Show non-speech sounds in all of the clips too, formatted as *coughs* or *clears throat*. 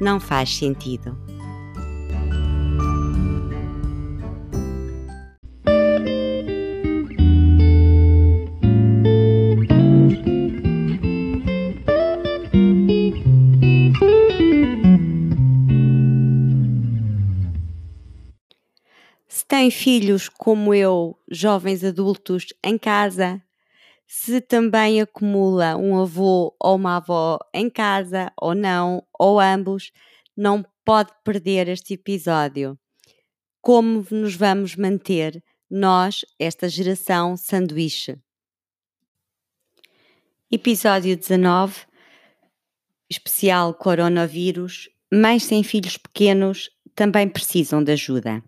não faz sentido. Se tem filhos como eu, jovens adultos, em casa, se também acumula um avô ou uma avó em casa, ou não, ou ambos, não pode perder este episódio. Como nos vamos manter, nós, esta geração sanduíche? Episódio 19, especial coronavírus. Mães sem filhos pequenos também precisam de ajuda.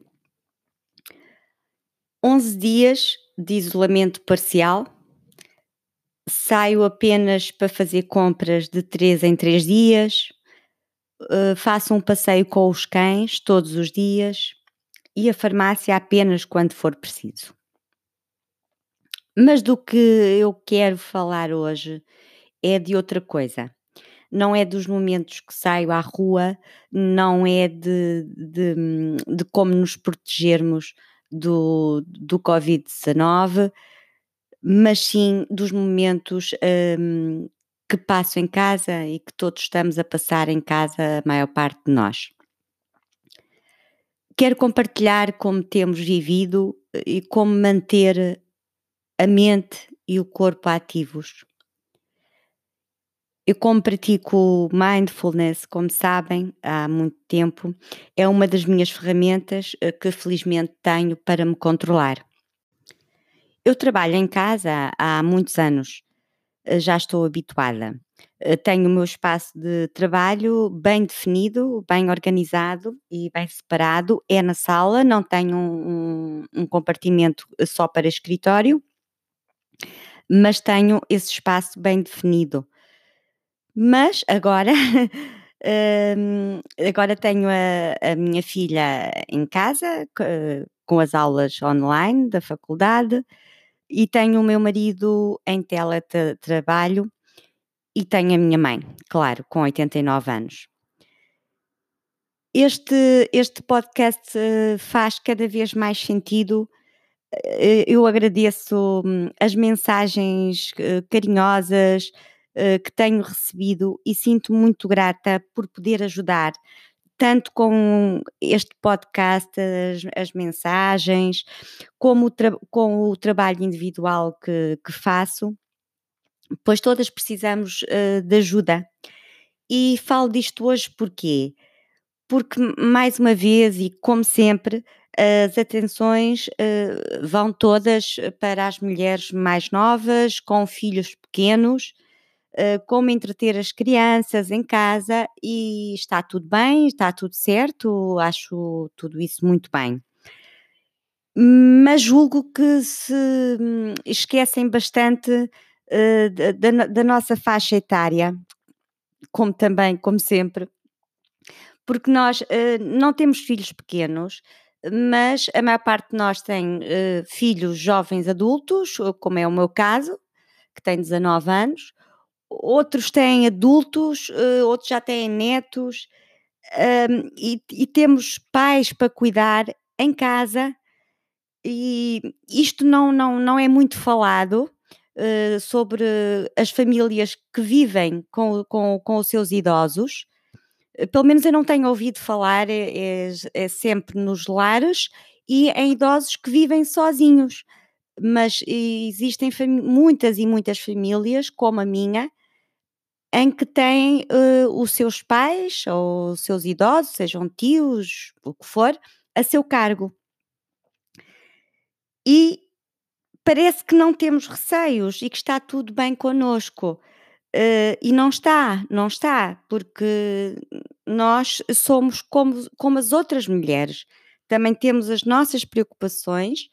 11 dias de isolamento parcial saio apenas para fazer compras de 3 em 3 dias, uh, faço um passeio com os cães todos os dias e a farmácia apenas quando for preciso. Mas do que eu quero falar hoje é de outra coisa. Não é dos momentos que saio à rua, não é de, de, de como nos protegermos do, do Covid-19, mas sim dos momentos um, que passo em casa e que todos estamos a passar em casa, a maior parte de nós. Quero compartilhar como temos vivido eh, e como manter a mente e o corpo ativos. Eu, como pratico mindfulness, como sabem, há muito tempo, é uma das minhas ferramentas eh, que felizmente tenho para me controlar. Eu trabalho em casa há muitos anos, eh, já estou habituada. Eh, tenho o meu espaço de trabalho bem definido, bem organizado e bem separado. É na sala, não tenho um, um compartimento só para escritório, mas tenho esse espaço bem definido. Mas agora, hum, *laughs* agora tenho a, a minha filha em casa, com as aulas online da faculdade e tenho o meu marido em teletrabalho e tenho a minha mãe, claro, com 89 anos. Este, este podcast eh, faz cada vez mais sentido. Eh, eu agradeço hum, as mensagens eh, carinhosas que tenho recebido e sinto muito grata por poder ajudar tanto com este podcast, as, as mensagens, como o com o trabalho individual que, que faço, pois todas precisamos uh, de ajuda. E falo disto hoje porquê? Porque, mais uma vez, e como sempre, as atenções uh, vão todas para as mulheres mais novas, com filhos pequenos, eh, como entreter as crianças em casa e está tudo bem, está tudo certo, acho tudo isso muito bem. Mas julgo que se hum, esquecem bastante uh, da, da nossa faixa etária, como também, como sempre, porque nós uh, não temos filhos pequenos, mas a maior parte de nós tem filhos jovens adultos, como é o meu caso, que tem 19 anos, outros têm adultos, uh, outros já têm netos, um, e, e, temos pais para cuidar em casa, e isto não, não, não é muito falado. Uh, sobre as famílias que vivem com, com, com os seus idosos. Uh, pelo menos eu não tenho ouvido falar, é, é, é sempre nos lares e em idosos que vivem sozinhos mas existem muitas e muitas famílias, como a minha, em que têm uh, os seus pais ou os seus idosos, sejam tios, o que for, a seu cargo. E parece que não temos receios e que está tudo bem connosco. Uh, e não está, não está, porque nós somos como, como as outras mulheres. Também temos as nossas preocupações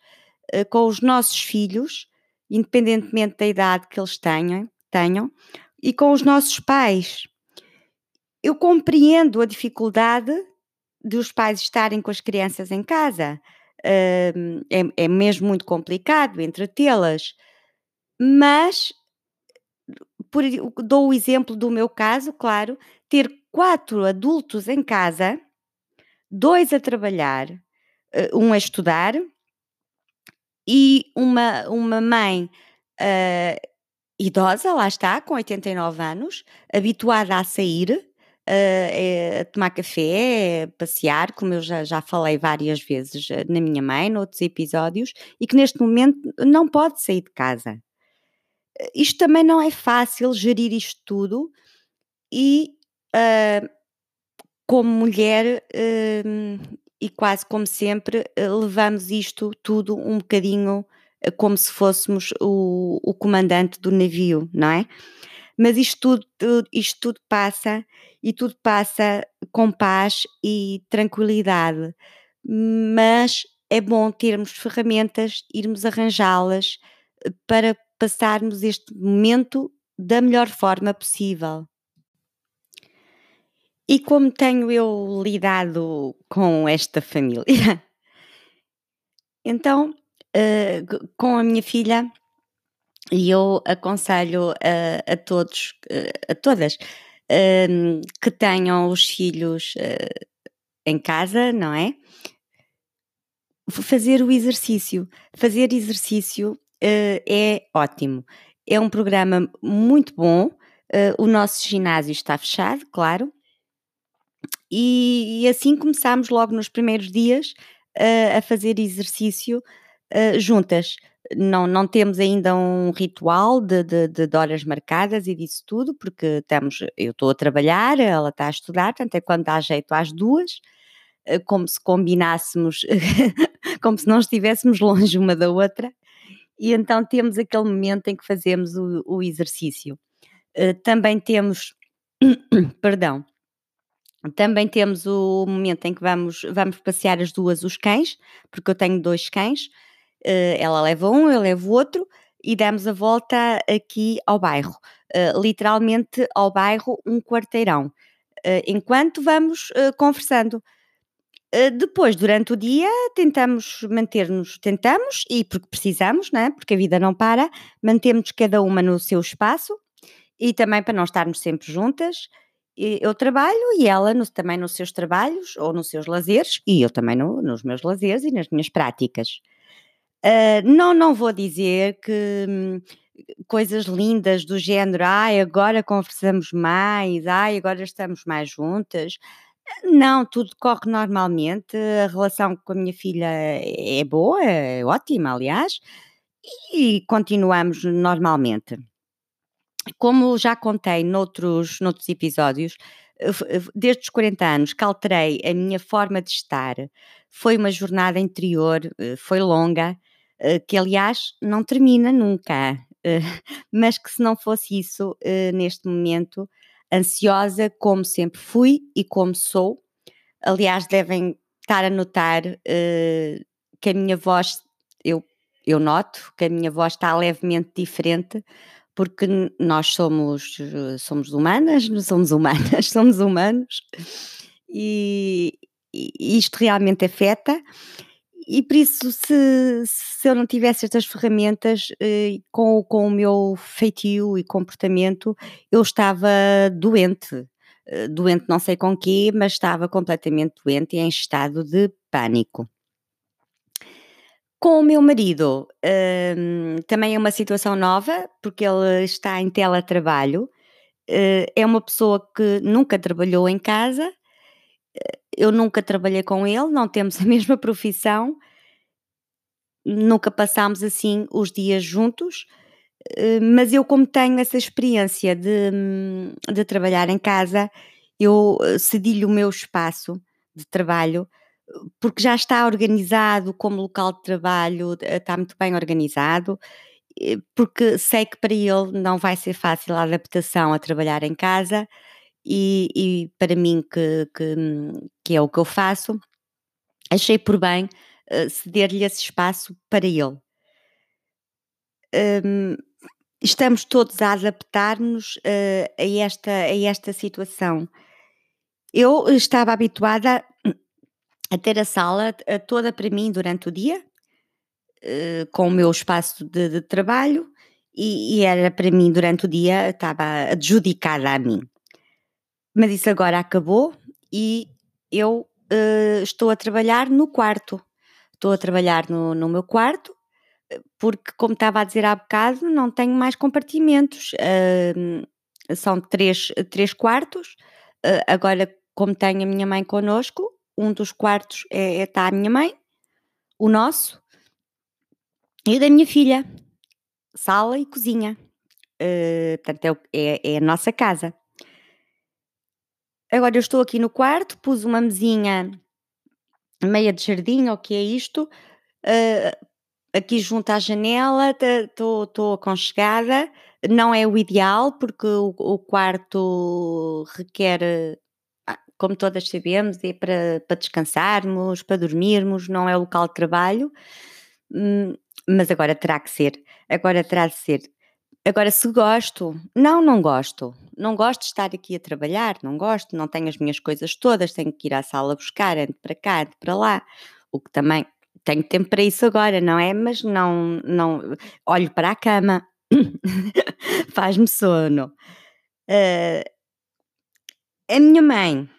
uh, com os nossos filhos, independentemente da idade que eles tenham, tenham, e com os nossos pais. Eu compreendo a dificuldade dos pais estarem com as crianças em casa. É, é mesmo muito complicado entretê-las, mas por, dou o exemplo do meu caso, claro, ter quatro adultos em casa, dois a trabalhar, eh, um a estudar e uma, uma mãe uh, idosa, lá está, com 89 anos, habituada a sair, uh, a tomar café, a passear, como eu já, já falei várias vezes eh, na minha mãe, noutros episódios, e que neste momento não pode sair de casa. Isto também não é fácil gerir isto tudo e uh, como mulher uh, e quase como sempre levamos isto tudo um bocadinho como se fôssemos o, o comandante do navio, não é? Mas isto tudo, isto tudo passa e tudo passa com paz e tranquilidade. Mas é bom termos ferramentas, irmos arranjá-las eh, para passarmos este momento da melhor forma possível. E como tenho eu lidado com esta família? *laughs* Então, uh, com a minha filha, e eu aconselho a, a todos, a todas, um, que tenham os filhos uh, em casa, não é? Fazer o exercício. Fazer exercício uh, é ótimo. É um programa muito bom. Uh, o nosso ginásio está fechado, claro. E, e assim começámos logo nos primeiros dias a fazer exercício juntas não, não temos ainda um ritual de, de, de, horas marcadas e disso tudo, porque estamos, eu estou a trabalhar, ela está a estudar, portanto é quando dá jeito às duas, eh, como se combinássemos, *laughs* como se não estivéssemos longe uma da outra, e então temos aquele momento em que fazemos o, o exercício. Eh, também temos, *clears throat* perdão, também temos o momento em que vamos, vamos passear as duas os cães, porque eu tenho dois cães, ela leva um, eu levo outro e damos a volta aqui ao bairro, uh, literalmente ao bairro um quarteirão, uh, enquanto vamos conversando. depois, durante o dia, tentamos manter-nos, tentamos, e porque precisamos, né? porque a vida não para, mantemos cada uma no seu espaço e também para não estarmos sempre juntas. Eu trabalho e ela no, também nos seus trabalhos ou nos seus lazeres, e eu também no, nos meus lazeres e nas minhas práticas. Uh, não, não vou dizer que hum, coisas lindas do género, ai, agora conversamos mais, ai, agora estamos mais juntas. Não, tudo corre normalmente, a relação com a minha filha é boa, é ótima, aliás, e continuamos normalmente. Como já contei noutros, noutros episódios, desde os 40 anos que alterei a minha forma de estar, foi uma jornada interior, eh, foi longa, que aliás não termina nunca, eh, *laughs* mas que se não fosse isso, eh, neste momento, ansiosa como sempre fui e como sou, aliás, devem estar a notar que a minha voz, eu, eu noto que a minha voz está levemente diferente, porque nós somos, somos humanas, não somos humanas, *laughs* somos humanos, e, e isto realmente afeta e por isso, se, se eu não tivesse estas ferramentas eh, com, com o meu feitio e comportamento, eu estava doente. Eh, doente não sei com quê, mas estava completamente doente e em estado de pânico. Com o meu marido, eh, também é uma situação nova, porque ele está em teletrabalho. Uh, é uma pessoa que nunca trabalhou em casa eu nunca trabalhei com ele, não temos *laughs* a mesma profissão, nunca passámos assim os dias juntos, eh, mas eu, como tenho essa experiência de, de trabalhar em casa, eu eh, cedi-lhe o meu espaço de trabalho, porque já está organizado como local de trabalho, eh, está muito bem organizado, porque sei que para ele não vai ser fácil a adaptação a trabalhar em casa e, e para mim, que, que, que, é o que eu faço, achei por bem uh, ceder-lhe esse espaço para ele. Um, estamos todos a adaptar-nos uh, a, esta, a esta situação. Eu estava habituada a ter a sala toda para mim durante o dia, com o meu espaço de, de trabalho, e, e, era para mim durante o dia, estava adjudicada a mim. Mas isso agora acabou e eu uh, estou a trabalhar no quarto. Estou a trabalhar no, no meu quarto, porque, como estava a dizer há bocado, não tenho mais compartimentos. Uh, são três, três quartos. Uh, agora, como tenho a minha mãe connosco, um dos quartos é, é, está a minha mãe, o nosso, e o da minha filha. Sala e cozinha. Portanto, é, é, é a nossa casa. Agora eu estou aqui no quarto, pus uma mesinha meia de jardim, o que é isto? Uh, aqui junto à janela, estou aconchegada. Não é o ideal, porque o, o quarto requer, ah, como todas sabemos, é para, para descansarmos, para dormirmos, não é o local de trabalho. Hum, mas agora terá que ser. Agora terá de ser. Agora, se gosto, não, não gosto. Não gosto de estar aqui a trabalhar, não gosto, não tenho as minhas coisas todas, tenho que ir à sala buscar, ando para cá, ando para lá. O que também tenho tempo para isso agora, não é? Mas não, não olho para a cama, *coughs* faz-me sono. Uh, a minha mãe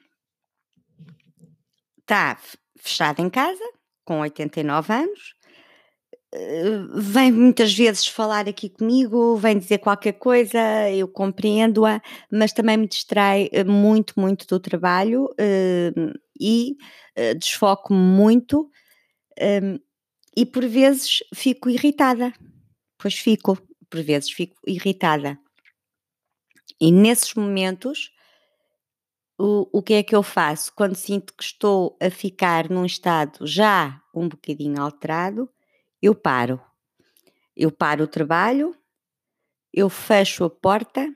está fechada em casa, com 89 anos, vem muitas vezes falar aqui comigo, vem dizer qualquer coisa, eu compreendo-a, mas também me distrai eh, muito, muito do trabalho uh, e uh, desfoco-me muito um, e por vezes fico irritada, pois fico, por vezes fico irritada. E nesses momentos, o, o que é que eu faço? Quando sinto que estou a ficar num estado já um bocadinho alterado, eu paro. Eu paro o trabalho, eu fecho a porta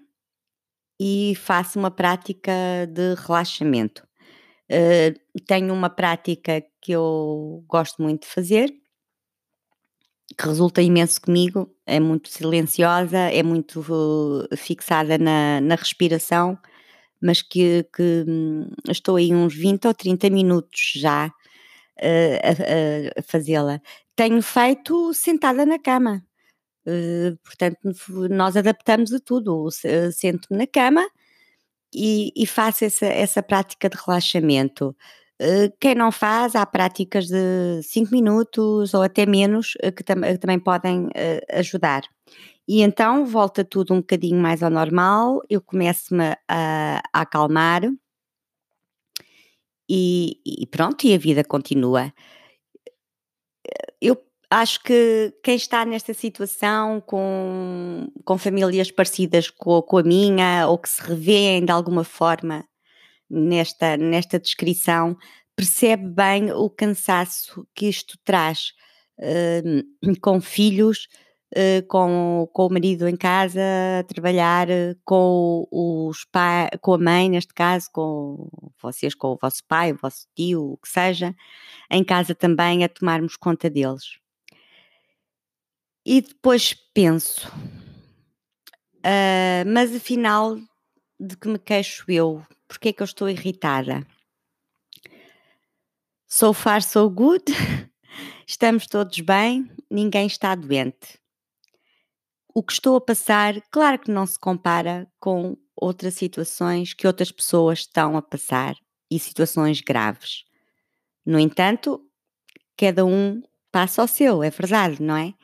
e faço uma prática de relaxamento. Uh, tenho uma prática que eu gosto muito de fazer, que resulta imenso comigo, é muito silenciosa, é muito uh, fixada na, na respiração, mas que, que um, estou aí uns 20 ou 30 minutos já a, a, fazê-la tenho feito sentada na cama. Uh, portanto, nós adaptamos a tudo. Sento-me na cama e, e, faço essa, essa prática de relaxamento. Uh, quem não faz, há práticas de 5 minutos ou até menos que, tam que, também podem ajudar. E então volta tudo um bocadinho mais ao normal, eu começo-me a, a, acalmar e, e pronto, e a vida continua. Eu acho que quem está nesta situação com, com famílias parecidas com, com a minha ou que se revêem de alguma forma nesta, nesta descrição percebe bem o cansaço que isto traz uh, *clears throat* com filhos, com, com o marido em casa a trabalhar, com os pai, com a mãe neste caso, com vocês, com o vosso pai, o vosso tio, o que seja, em casa também a tomarmos conta deles. E depois penso, uh, mas afinal, de que me queixo eu? Porquê é que eu estou irritada? So far, so good. *laughs* Estamos todos bem, ninguém está doente. O que estou a passar, claro que não se compara com outras situações que outras pessoas estão a passar e situações graves. No entanto, cada um passa o seu, é verdade, não é?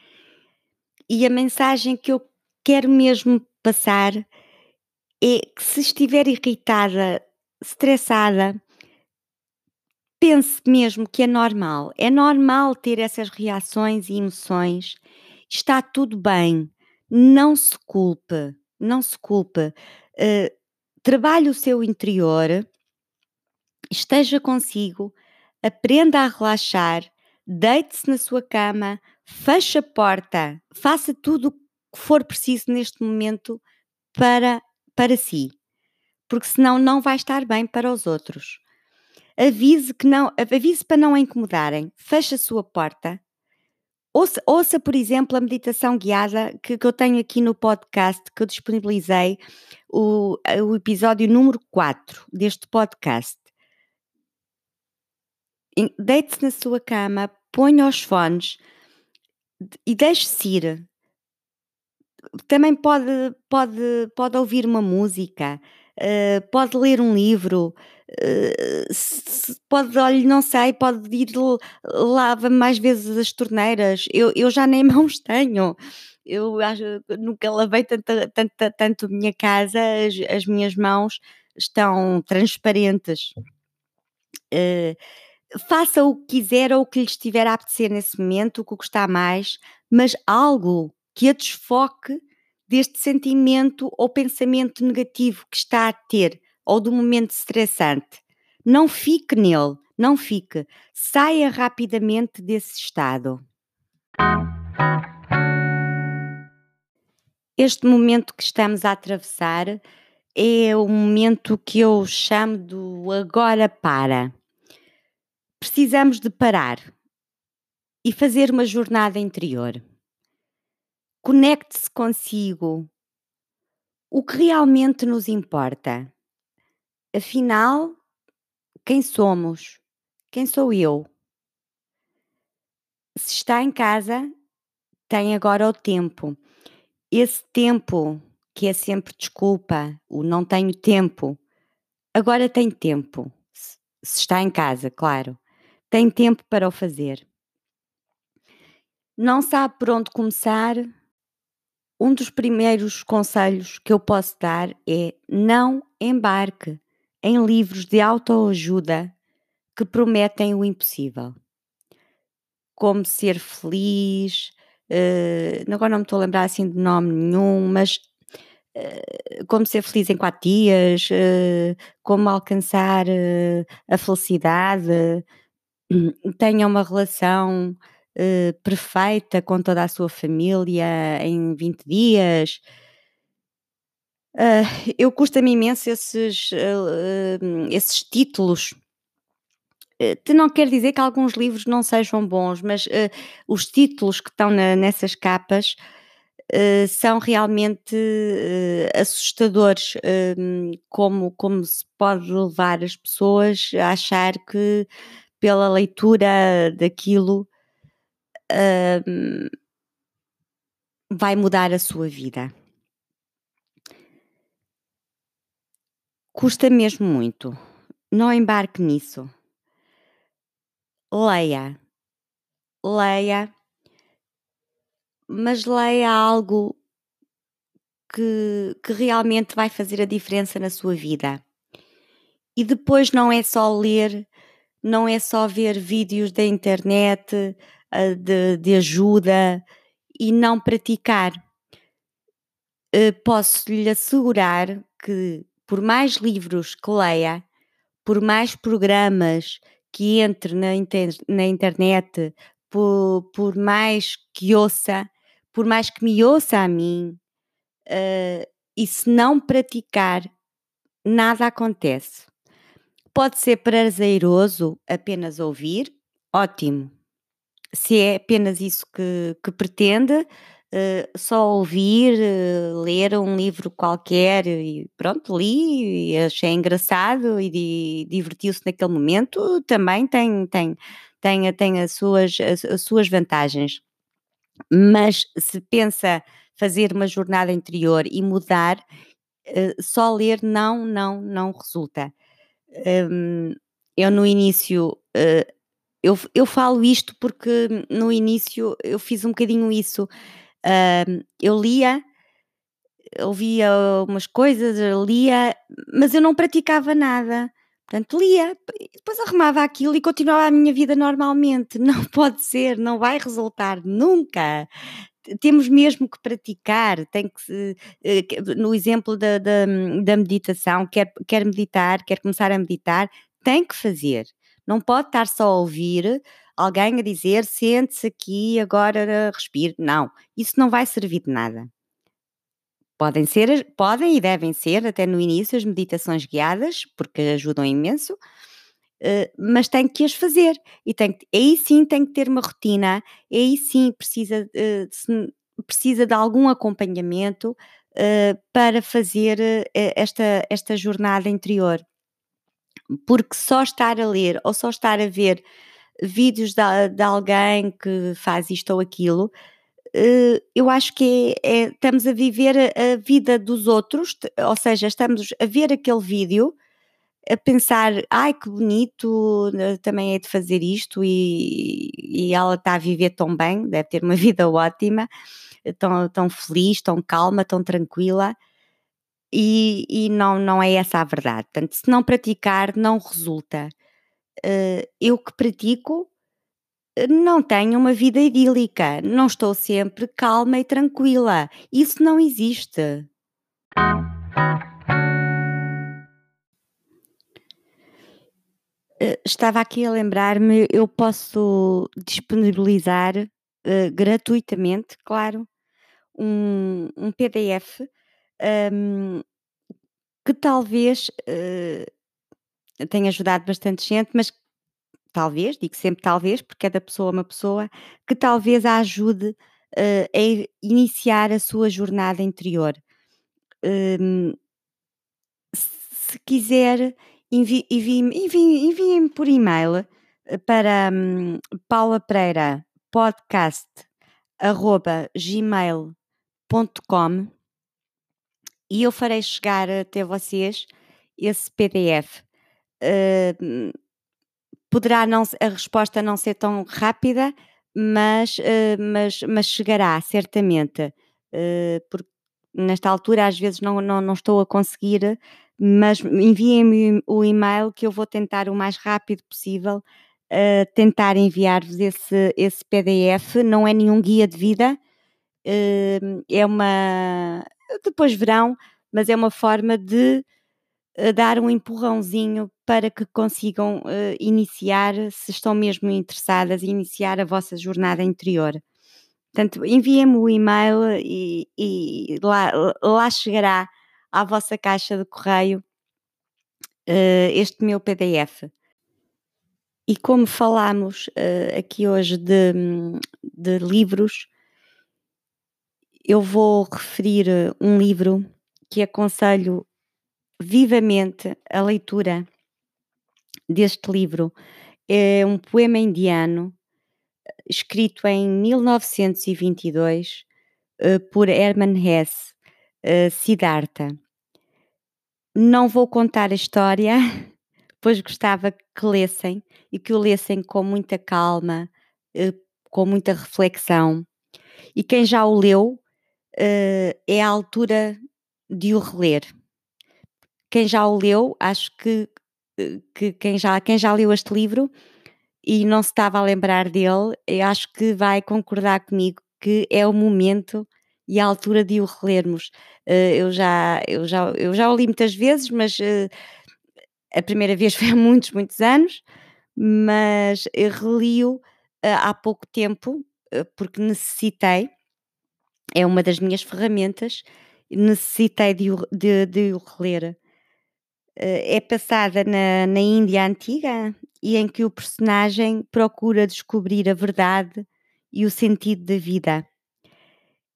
E a mensagem que eu quero mesmo passar é que se estiver irritada, estressada, pense mesmo que é normal. É normal ter essas reações e emoções. Está tudo bem. Não se culpe. Não se culpe. Uh, trabalhe o seu interior, esteja consigo, aprenda a relaxar, deite-se na sua cama, feche a porta, faça tudo o que for preciso neste momento para, para si. porque senão não vai estar bem para os outros. Avise, que não, avise para não a incomodarem, feche a sua porta. Ouça, ouça, por exemplo, a meditação guiada que, que eu tenho aqui no podcast, que eu disponibilizei, o, o episódio número 4 deste podcast. Deite-se na sua cama, ponha os fones e deixe-se ir. Também pode, pode, pode ouvir uma música, uh, pode ler um livro, se, pode, olha, não sei, pode ir lava mais vezes as torneiras. Eu, eu já nem *laughs* mãos tenho. Eu acho, nunca lavei tanto, tanto, tanto minha casa, as, as minhas mãos estão transparentes. Uh, faça o que quiser ou o que lhe estiver a apetecer nesse momento, o que gostar mais, mas algo que a desfoque deste sentimento ou pensamento negativo que está a ter ou do momento estressante. Não fique nele, não fique. Saia rapidamente desse estado. Este momento que estamos a atravessar é o momento que eu chamo do agora para precisamos de parar e fazer uma jornada interior. Conecte-se consigo. O que realmente nos importa? Afinal, quem somos? Quem sou eu? Se está em casa, tem agora o tempo. Esse tempo que é sempre desculpa, o não tenho tempo, agora tem tempo. Se está em casa, claro tem tempo para o fazer. Não sabe por onde começar? Um dos primeiros conselhos que eu posso dar é não embarque em livros de autoajuda que prometem o impossível. Como ser feliz, uh, agora não me estou a lembrar assim de nome nenhum, mas uh, como ser feliz em quatro dias, uh, como alcançar a felicidade, *clears throat* tenha uma relação uh, perfeita com toda a sua família em 20 dias. Uh, eu custa-me imenso esses, uh, esses títulos. Uh, não quer dizer que alguns livros não sejam bons, mas os títulos que estão na, nessas capas são realmente assustadores. como, como se pode levar as pessoas a achar que pela leitura daquilo, vai mudar a sua vida. Custa mesmo muito. Não embarque nisso. Leia. Leia. Mas leia algo que, que realmente vai fazer a diferença na sua vida. E depois não é só ler não é só ver vídeos da internet de, de, ajuda e não praticar. Uh, posso lhe assegurar que, por mais livros que leia, por mais programas que entre na, inter na internet, por, por, mais que ouça, por mais que me ouça a mim, uh, e se não praticar, nada acontece. Pode ser prazeroso apenas ouvir, ótimo. Se é apenas isso que, que pretende, uh, só ouvir, uh, ler um livro qualquer e pronto, li e achei engraçado e divertiu-se naquele momento, também tem, tem, tem, tem as, suas, as, as suas vantagens. Mas se pensa fazer uma jornada interior e mudar, uh, só ler não, não, não resulta um, eu no início, eu, eu falo isto porque no início eu fiz um bocadinho isso. Uh, eu lia, ouvia umas coisas, lia, mas eu não praticava nada. Portanto, lia, depois arrumava aquilo e continuava a minha vida normalmente. *laughs* Não pode ser, não vai resultar nunca temos mesmo que praticar, tem que, eh, no exemplo da, da, da meditação, quer, quer meditar, quer começar a meditar, tem que fazer. Não pode estar só a ouvir alguém a dizer sente-se aqui, agora respire. Não, isso não vai servir de nada. podem ser, podem e devem ser, até no início, as meditações guiadas, porque ajudam imenso, uh, mas tem que as fazer. E tem que, aí sim tem que ter uma rotina, aí sim precisa, se, precisa de algum acompanhamento uh, para fazer esta, esta jornada interior. Porque só estar a ler ou só estar a ver vídeos de, de alguém que faz isto ou aquilo, uh, eu acho que é, é, estamos a viver a, a, vida dos outros, ou seja, estamos a ver aquele vídeo, a pensar, ai que bonito, eh, também é de fazer isto e, e ela está a viver tão bem, deve ter uma *laughs* vida ótima, tão, tão feliz, tão calma, tão tranquila. E, e não, não é essa a verdade. Portanto, se não praticar, não resulta. Uh, eu que pratico, não tenho uma vida idílica, não estou sempre calma e tranquila. Isso não existe. Eh, estava aqui a lembrar-me, eu posso disponibilizar uh, gratuitamente, claro, um, um PDF um, que talvez uh, tenha ajudado bastante gente, mas talvez, digo sempre talvez, porque cada pessoa é uma pessoa, que talvez a ajude uh, a iniciar a sua jornada interior. Um, se quiser, envie-me envie, envie por e-mail eh, para um, Paula Pereira podcast arroba gmail.com e eu farei chegar até vocês esse PDF. Uh, poderá não, a resposta não ser tão rápida, mas, uh, mas, mas chegará, certamente. Uh, porque nesta altura às vezes não, não, não estou a conseguir, mas enviem-me o e-mail que eu vou tentar o mais rápido possível uh, tentar enviar-vos esse, esse PDF. Não é nenhum guia de vida, é uma. Depois verão, mas é uma forma de dar um empurrãozinho para que consigam uh, iniciar, se estão mesmo interessadas, iniciar a vossa jornada interior. Portanto, enviem-me o e-mail e, e lá, lá, chegará à vossa caixa de correio uh, este meu PDF. E como falámos uh, aqui hoje de, de livros, eu vou referir um livro que aconselho vivamente a leitura deste livro. É um poema indiano escrito em 1922 uh, por Hermann Hesse, uh, Siddhartha. Não vou contar a história, *laughs* pois gostava que lessem e que o lessem com muita calma, com muita reflexão. E quem já o leu, é a altura de o reler. Quem já o leu, acho que que quem já, quem já leu este livro e não se estava a lembrar dele, eu acho que vai concordar comigo que é o momento e a altura de o relermos. Uh, eu, já, eu, já, eu já o li muitas vezes, mas uh, a primeira vez *laughs* foi há muitos, muitos anos, mas reli-o uh, há pouco tempo, porque necessitei, é uma das minhas ferramentas, necessitei de, de, de o reler. Eh, é passada na, na Índia Antiga e em que o personagem procura descobrir a verdade e o sentido da vida.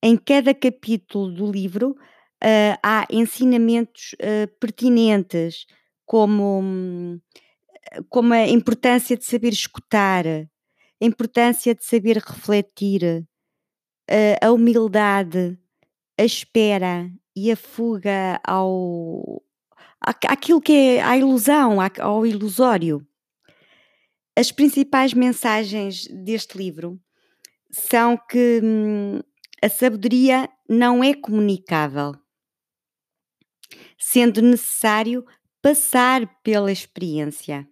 Em cada capítulo do livro uh, há ensinamentos uh, pertinentes, como, como a importância de saber escutar, a importância de saber refletir, a humildade, a espera e a fuga ao, aquilo que é a ilusão, ao ilusório. As principais mensagens deste livro são que hum, a sabedoria não é comunicável, sendo necessário passar pela experiência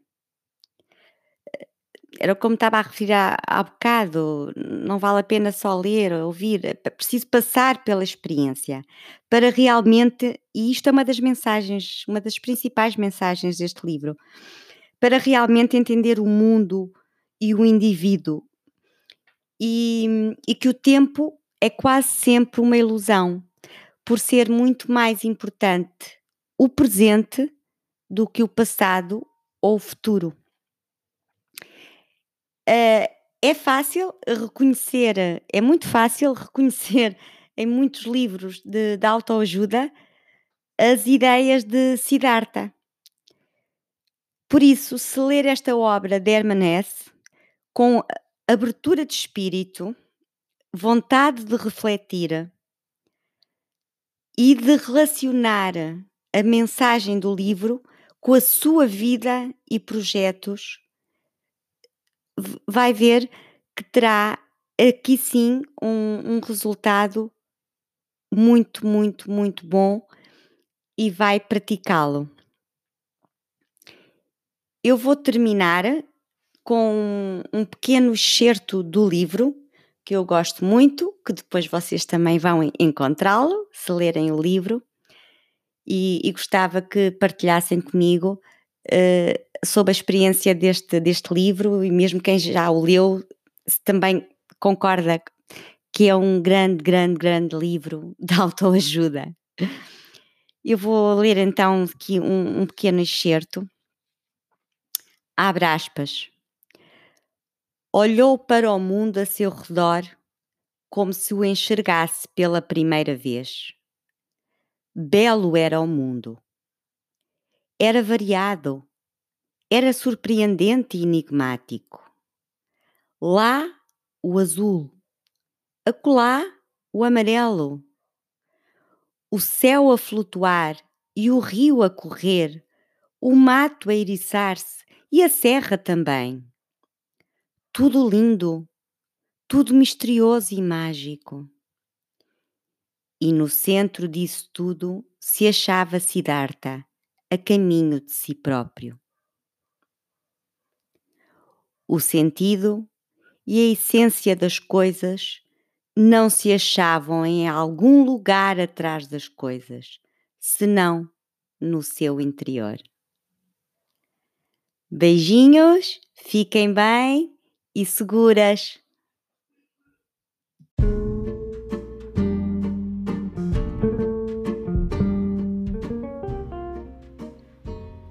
era como estava a referir há, há bocado, não vale a pena só ler, ouvir, é preciso passar pela experiência para realmente, e isto é uma das mensagens, uma das principais mensagens deste livro, para realmente entender o mundo e o indivíduo. E, e que o tempo é quase sempre uma ilusão, por ser muito mais importante o presente do que o passado ou o futuro. Uh, é fácil reconhecer, é muito fácil reconhecer *laughs* em muitos livros de, de autoajuda as ideias de Siddhartha. Por isso, se ler esta obra de Hermanès com abertura de espírito, vontade de refletir e de relacionar a mensagem do livro com a sua vida e projetos, vai ver que terá aqui sim um, um resultado muito, muito, muito bom e vai praticá-lo. Eu vou terminar com um pequeno excerto do livro que eu gosto muito, que depois vocês também vão encontrá-lo se lerem o livro, e, e gostava que partilhassem comigo uh, sobre a experiência deste, deste livro e mesmo quem já o leu também concorda que é um grande, grande, grande livro de *laughs* autoajuda. Eu vou ler então aqui um, um pequeno excerto. Abre aspas. Olhou para o mundo a seu redor como se o enxergasse pela primeira vez. Belo era o mundo. Era variado, era surpreendente e enigmático. Lá o azul, acolá o amarelo, o céu a flutuar e o rio a correr, o mato a eriçar-se e a serra também. Tudo lindo, tudo misterioso e mágico. E no centro disso tudo se achava Siddhartha, a caminho de si próprio. O sentido e a essência das coisas não se achavam em algum lugar atrás das coisas, senão no seu interior. Beijinhos, fiquem bem e seguras.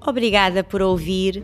Obrigada por ouvir,